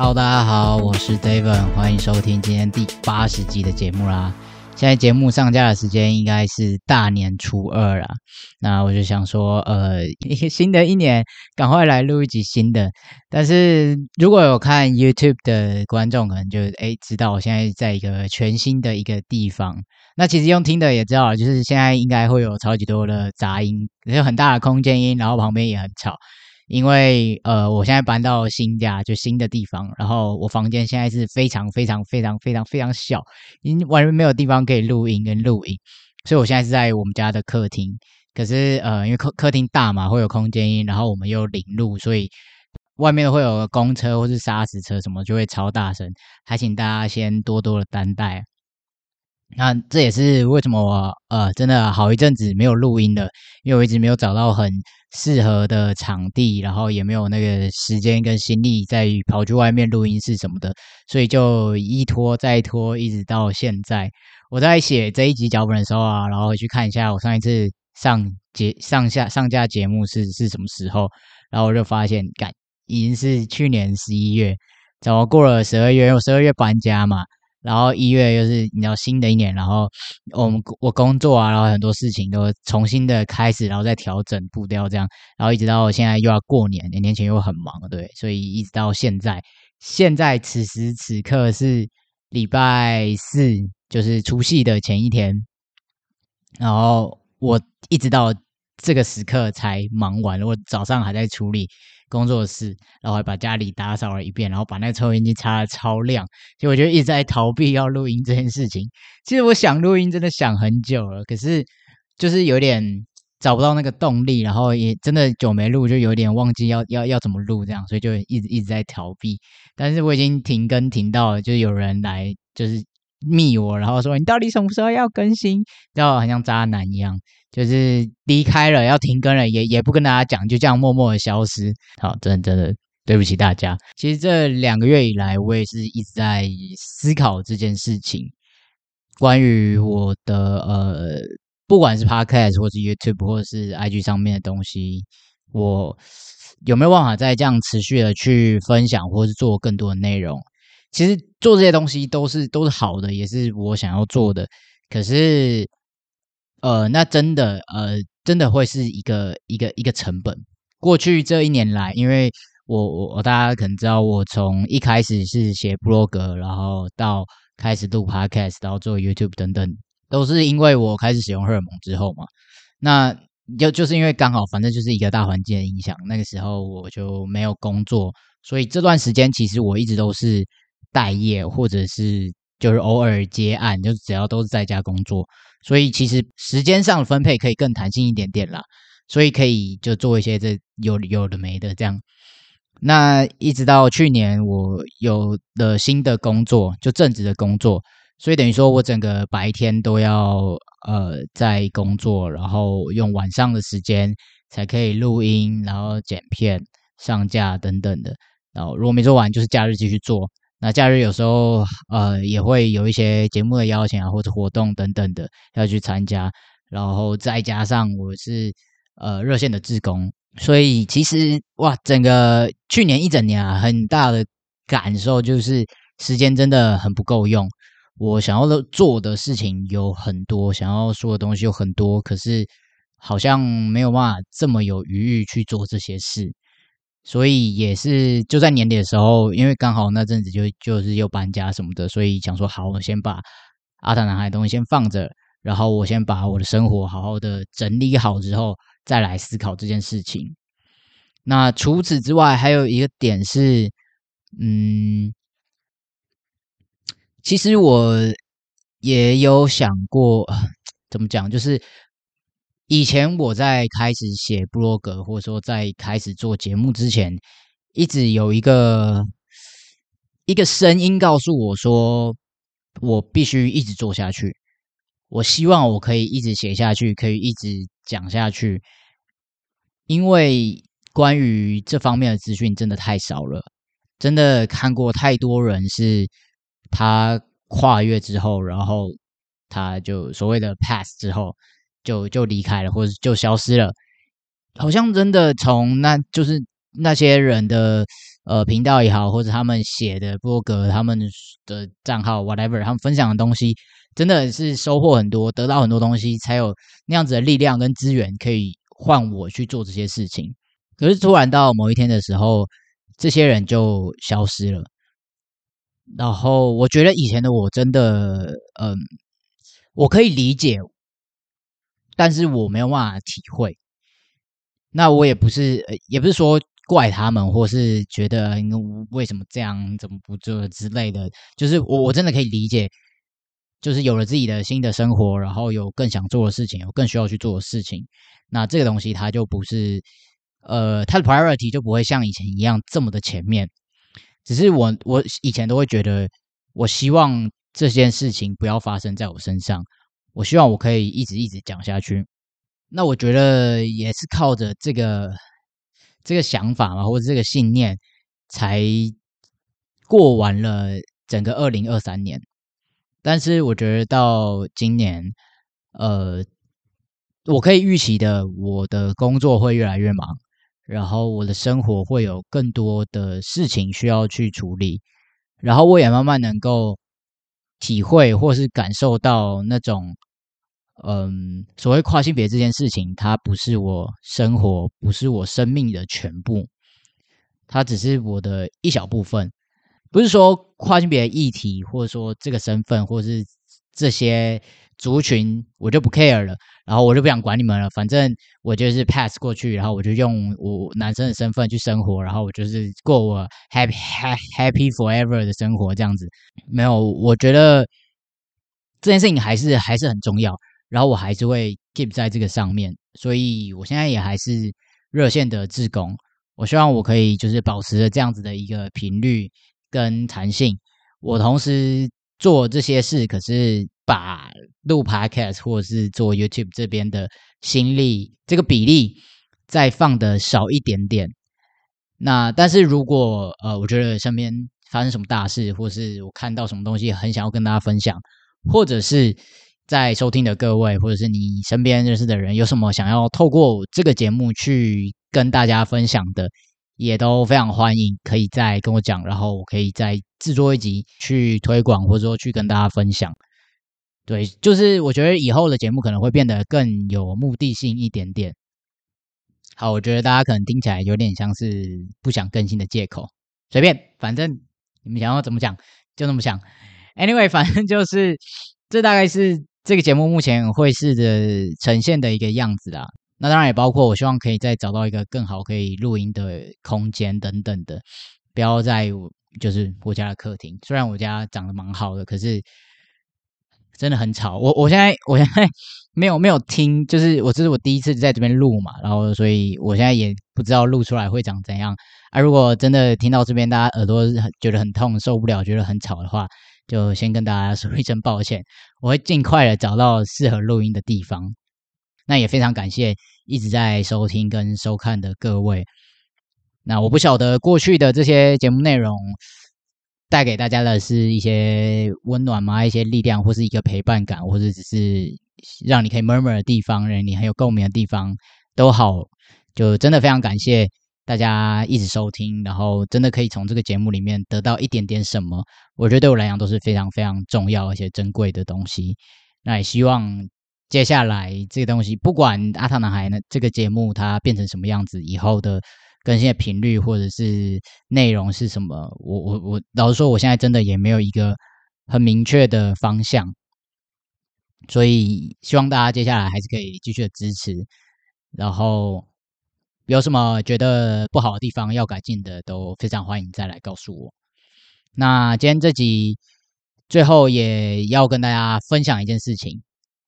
好大家好，我是 David，欢迎收听今天第八十集的节目啦。现在节目上架的时间应该是大年初二啦。那我就想说，呃，新的一年赶快来录一集新的。但是如果有看 YouTube 的观众，可能就哎知道我现在在一个全新的一个地方。那其实用听的也知道，就是现在应该会有超级多的杂音，有很大的空间音，然后旁边也很吵。因为呃，我现在搬到新家，就新的地方，然后我房间现在是非常非常非常非常非常小，已经完全没有地方可以录音跟录影，所以我现在是在我们家的客厅。可是呃，因为客客厅大嘛，会有空间音，然后我们又领路，所以外面会有公车或是砂石车什么，就会超大声，还请大家先多多的担待。那这也是为什么我呃真的好一阵子没有录音的，因为我一直没有找到很适合的场地，然后也没有那个时间跟心力在跑去外面录音室什么的，所以就一拖再拖，一直到现在。我在写这一集脚本的时候啊，然后去看一下我上一次上节上下上架节目是是什么时候，然后我就发现，感已经是去年十一月，怎么过了十二月？我十二月搬家嘛。然后一月又是你知道新的一年，然后我们我工作啊，然后很多事情都重新的开始，然后再调整步调这样，然后一直到现在又要过年，年前又很忙，对，所以一直到现在，现在此时此刻是礼拜四，就是除夕的前一天，然后我一直到这个时刻才忙完，我早上还在处理。工作室，然后还把家里打扫了一遍，然后把那个抽烟机擦的超亮。其实我觉得一直在逃避要录音这件事情。其实我想录音真的想很久了，可是就是有点找不到那个动力，然后也真的久没录，就有点忘记要要要怎么录这样，所以就一直一直在逃避。但是我已经停更停到，就有人来就是密我，然后说你到底什么时候要更新？知道好像渣男一样。就是离开了，要停更了，也也不跟大家讲，就这样默默的消失。好，真的真的对不起大家。其实这两个月以来，我也是一直在思考这件事情，关于我的呃，不管是 Podcast 或是 YouTube 或是 IG 上面的东西，我有没有办法再这样持续的去分享，或是做更多的内容？其实做这些东西都是都是好的，也是我想要做的，可是。呃，那真的，呃，真的会是一个一个一个成本。过去这一年来，因为我我我大家可能知道，我从一开始是写 blog，然后到开始录 podcast，然后做 YouTube 等等，都是因为我开始使用荷尔蒙之后嘛。那就就是因为刚好，反正就是一个大环境的影响，那个时候我就没有工作，所以这段时间其实我一直都是待业，或者是就是偶尔接案，就只要都是在家工作。所以其实时间上分配可以更弹性一点点啦，所以可以就做一些这有有的没的这样。那一直到去年我有了新的工作，就正职的工作，所以等于说我整个白天都要呃在工作，然后用晚上的时间才可以录音，然后剪片、上架等等的。然后如果没做完，就是假日继续做。那假日有时候呃也会有一些节目的邀请啊，或者活动等等的要去参加，然后再加上我是呃热线的志工，所以其实哇，整个去年一整年啊，很大的感受就是时间真的很不够用。我想要的做的事情有很多，想要说的东西有很多，可是好像没有办法这么有余裕去做这些事。所以也是就在年底的时候，因为刚好那阵子就就是又搬家什么的，所以想说好，我先把阿塔男孩的东西先放着，然后我先把我的生活好好的整理好之后，再来思考这件事情。那除此之外，还有一个点是，嗯，其实我也有想过，怎么讲，就是。以前我在开始写布洛格，或者说在开始做节目之前，一直有一个一个声音告诉我说，我必须一直做下去。我希望我可以一直写下去，可以一直讲下去，因为关于这方面的资讯真的太少了，真的看过太多人是他跨越之后，然后他就所谓的 pass 之后。就就离开了，或者就消失了，好像真的从那就是那些人的呃频道也好，或者他们写的博格、他们的账号 whatever，他们分享的东西，真的是收获很多，得到很多东西，才有那样子的力量跟资源可以换我去做这些事情。可是突然到某一天的时候，这些人就消失了。然后我觉得以前的我真的，嗯，我可以理解，但是我没有办法体会。那我也不是，也不是说怪他们，或是觉得为什么这样，怎么不做之类的。就是我我真的可以理解，就是有了自己的新的生活，然后有更想做的事情，有更需要去做的事情。那这个东西它就不是，呃，它的 priority 就不会像以前一样这么的前面。只是我，我以前都会觉得，我希望这件事情不要发生在我身上。我希望我可以一直一直讲下去。那我觉得也是靠着这个这个想法嘛，或者这个信念，才过完了整个二零二三年。但是我觉得到今年，呃，我可以预期的，我的工作会越来越忙。然后我的生活会有更多的事情需要去处理，然后我也慢慢能够体会或是感受到那种，嗯，所谓跨性别这件事情，它不是我生活，不是我生命的全部，它只是我的一小部分。不是说跨性别议题，或者说这个身份，或者是这些。族群我就不 care 了，然后我就不想管你们了，反正我就是 pass 过去，然后我就用我男生的身份去生活，然后我就是过我 happy happy forever 的生活这样子。没有，我觉得这件事情还是还是很重要，然后我还是会 keep 在这个上面，所以我现在也还是热线的志工。我希望我可以就是保持着这样子的一个频率跟弹性，我同时做这些事，可是。把录 Podcast 或者是做 YouTube 这边的心力这个比例再放的少一点点。那但是如果呃，我觉得身边发生什么大事，或是我看到什么东西很想要跟大家分享，或者是在收听的各位，或者是你身边认识的人，有什么想要透过这个节目去跟大家分享的，也都非常欢迎，可以再跟我讲，然后我可以再制作一集去推广，或者说去跟大家分享。对，就是我觉得以后的节目可能会变得更有目的性一点点。好，我觉得大家可能听起来有点像是不想更新的借口，随便，反正你们想要怎么讲就那么想。Anyway，反正就是这大概是这个节目目前会是的呈现的一个样子啦。那当然也包括我希望可以再找到一个更好可以录音的空间等等的，不要在就是我家的客厅。虽然我家长得蛮好的，可是。真的很吵，我我现在我现在 没有没有听，就是我这是我第一次在这边录嘛，然后所以我现在也不知道录出来会长怎样啊。如果真的听到这边大家耳朵觉得很痛受不了，觉得很吵的话，就先跟大家说一声 抱歉，我会尽快的找到适合录音的地方。那也非常感谢一直在收听跟收看的各位。那我不晓得过去的这些节目内容。带给大家的是一些温暖吗？一些力量，或是一个陪伴感，或者只是让你可以 murmur 的地方，让你很有共鸣的地方都好。就真的非常感谢大家一直收听，然后真的可以从这个节目里面得到一点点什么，我觉得对我来讲都是非常非常重要而且珍贵的东西。那也希望接下来这个东西，不管阿汤男孩呢这个节目它变成什么样子，以后的。更新的频率或者是内容是什么？我我我老实说，我现在真的也没有一个很明确的方向，所以希望大家接下来还是可以继续的支持。然后有什么觉得不好的地方要改进的，都非常欢迎再来告诉我。那今天这集最后也要跟大家分享一件事情，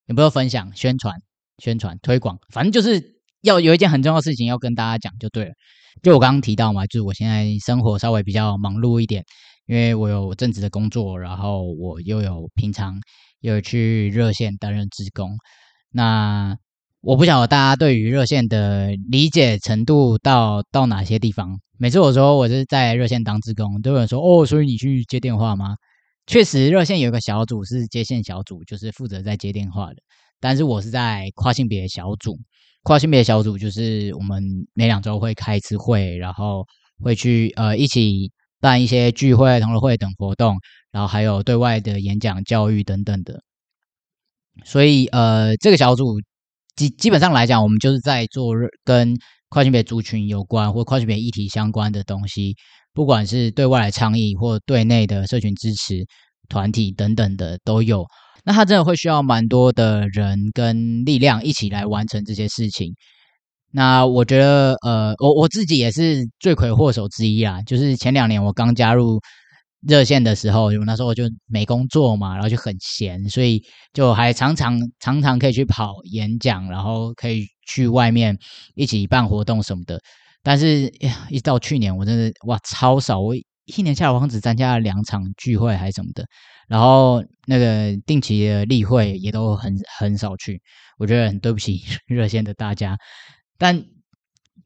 有没有分享、宣传、宣传、推广？反正就是要有一件很重要的事情要跟大家讲就对了。就我刚刚提到嘛，就是我现在生活稍微比较忙碌一点，因为我有正职的工作，然后我又有平常有去热线担任职工。那我不晓得大家对于热线的理解程度到到哪些地方。每次我说我是在热线当职工，都有人说哦，所以你去接电话吗？确实，热线有一个小组是接线小组，就是负责在接电话的。但是我是在跨性别小组。跨性别小组就是我们每两周会开一次会，然后会去呃一起办一些聚会、同乐会等活动，然后还有对外的演讲、教育等等的。所以呃，这个小组基基本上来讲，我们就是在做跟跨性别族群有关或跨性别议题相关的东西，不管是对外来倡议或对内的社群支持团体等等的都有。那他真的会需要蛮多的人跟力量一起来完成这些事情。那我觉得，呃，我我自己也是罪魁祸首之一啊。就是前两年我刚加入热线的时候，因为那时候我就没工作嘛，然后就很闲，所以就还常常常常可以去跑演讲，然后可以去外面一起办活动什么的。但是，一到去年，我真的哇，超少！我一年下来，我只参加了两场聚会还是什么的。然后那个定期的例会也都很很少去，我觉得很对不起 热线的大家。但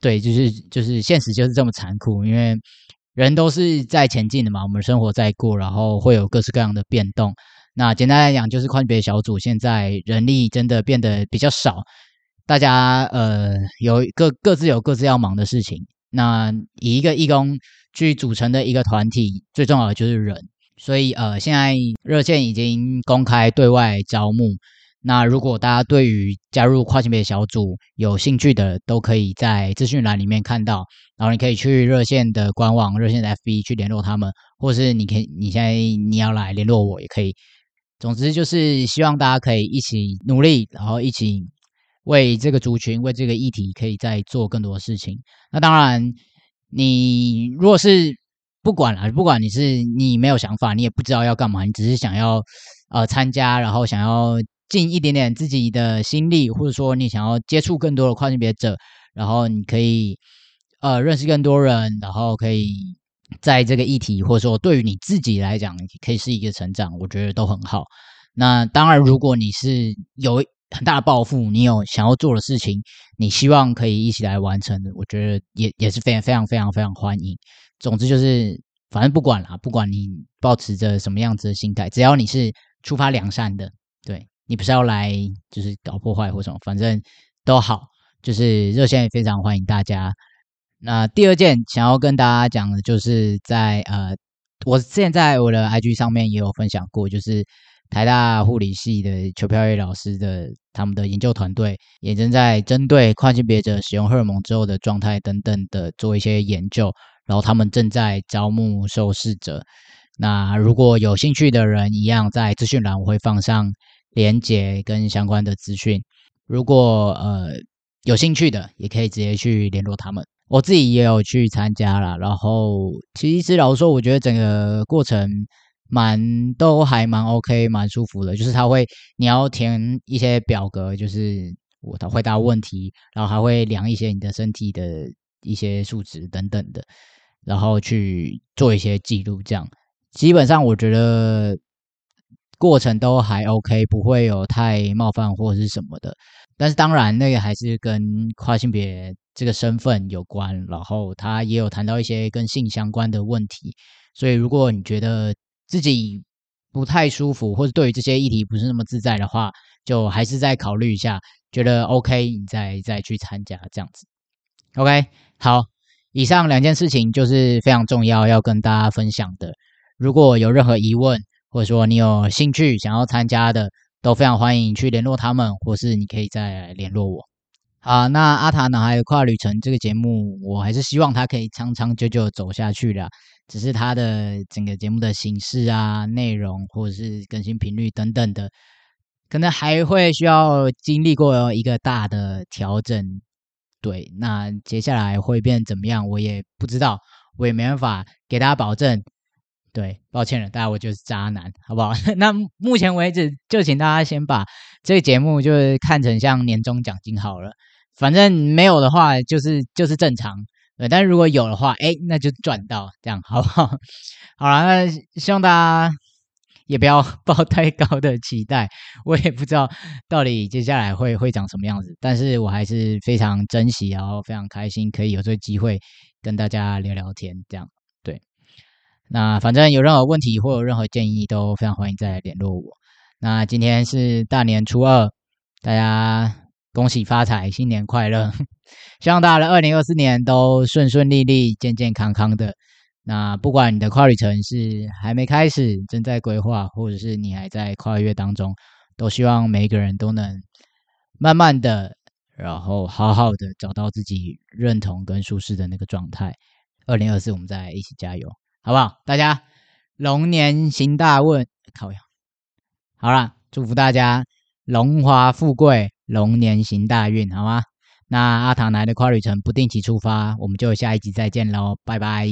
对，就是就是现实就是这么残酷，因为人都是在前进的嘛，我们生活在过，然后会有各式各样的变动。那简单来讲，就是跨别小组现在人力真的变得比较少，大家呃有各各自有各自要忙的事情。那以一个义工去组成的一个团体，最重要的就是人。所以，呃，现在热线已经公开对外招募。那如果大家对于加入跨性别小组有兴趣的，都可以在资讯栏里面看到。然后你可以去热线的官网、热线的 FB 去联络他们，或是你可以你现在你要来联络我也可以。总之就是希望大家可以一起努力，然后一起为这个族群、为这个议题，可以再做更多的事情。那当然，你如果是不管了，不管你是你没有想法，你也不知道要干嘛，你只是想要呃参加，然后想要尽一点点自己的心力，或者说你想要接触更多的跨性别者，然后你可以呃认识更多人，然后可以在这个议题，或者说对于你自己来讲，可以是一个成长，我觉得都很好。那当然，如果你是有很大的抱负，你有想要做的事情，你希望可以一起来完成的，我觉得也也是非常非常非常非常欢迎。总之就是，反正不管啦，不管你保持着什么样子的心态，只要你是出发良善的，你不是要来就是搞破坏或什么，反正都好。就是热线也非常欢迎大家。那第二件想要跟大家讲的，就是在呃，我现在我的 IG 上面也有分享过，就是台大护理系的邱飘逸老师的他们的研究团队，也正在针对跨性别者使用荷尔蒙之后的状态等等的做一些研究。然后他们正在招募受试者，那如果有兴趣的人，一样在资讯栏我会放上连接跟相关的资讯。如果呃有兴趣的，也可以直接去联络他们。我自己也有去参加了，然后其实老实说，我觉得整个过程蛮都还蛮 OK，蛮舒服的。就是他会你要填一些表格，就是我的回答问题，然后还会量一些你的身体的一些数值等等的。然后去做一些记录，这样基本上我觉得过程都还 OK，不会有太冒犯或是什么的。但是当然，那个还是跟跨性别这个身份有关。然后他也有谈到一些跟性相关的问题，所以如果你觉得自己不太舒服，或者对于这些议题不是那么自在的话，就还是再考虑一下，觉得 OK，你再再去参加这样子。OK，好。以上两件事情就是非常重要要跟大家分享的。如果有任何疑问，或者说你有兴趣想要参加的，都非常欢迎去联络他们，或是你可以再联络我。好，那阿塔男孩跨旅程这个节目，我还是希望它可以长长久久走下去的。只是它的整个节目的形式啊、内容或者是更新频率等等的，可能还会需要经历过一个大的调整。对，那接下来会变怎么样，我也不知道，我也没办法给大家保证。对，抱歉了，大家，我就是渣男，好不好？那目前为止，就请大家先把这个节目就是看成像年终奖金好了。反正没有的话，就是就是正常。对，但如果有的话，哎，那就赚到，这样好不好？好了，那希望大家。也不要抱 太高的期待，我也不知道到底接下来会会长什么样子，但是我还是非常珍惜，然后非常开心可以有这个机会跟大家聊聊天，这样。那反正有任何问题或有任何建议，都非常欢迎再来联络我。那今天是大年初二，大家恭喜发财，新年快乐！希望大家的二零二四年都顺顺利利、健健康康的。那不管你的跨旅程是还没开始、正在规划，或者是你还在跨越当中，都希望每一个人都能慢慢的，然后好好的找到自己认同跟舒适的那个状态。二零二四，我们再一起加油，好不好？大家龙年行大运，靠呀！好了，祝福大家荣华富贵，龙年行大运，好吗？那阿唐来的跨旅程不定期出发，我们就下一集再见喽，拜拜。